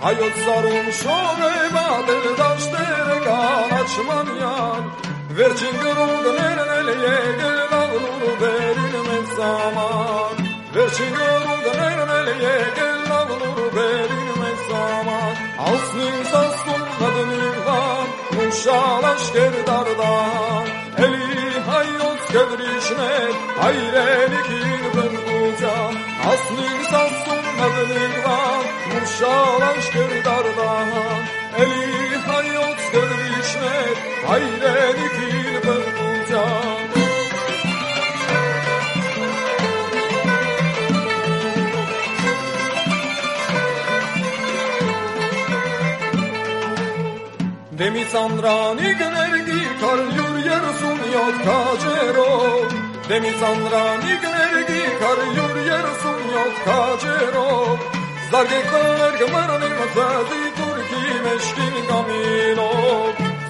Hayat sarhoş ole badel daştere gan açman yar. Verçin görüldü nereleye gel avlulu verilme zaman? Verçin görüldü nereleye gel avlulu verilme zaman? Aslın sastun adını var Muşalaş gerdardan Eli hayot kedrişmet Hayrelik ben bulacağım Aslın sastun var Muşalaş gerdardan Eli hayot kedrişmet Hayrelik ben bulacağım Demi sandrani gnergi kar yur yersun yot kajero Demi sandrani gnergi kar yur yersun yot kajero Zargekler gmarni masazi turki meşkin gamino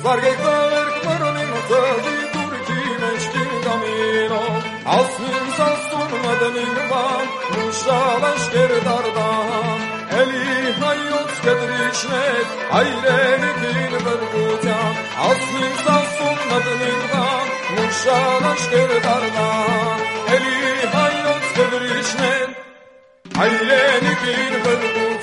Zargekler gmarni masazi turki meşkin gamino Asmin sastun madenin van Muşalaş gerdardan Eli hayot kedrişmet Ayrenik vergucan Asmin sastun madenin van Muşalaş gerdardan Eli Ayrenik vergucan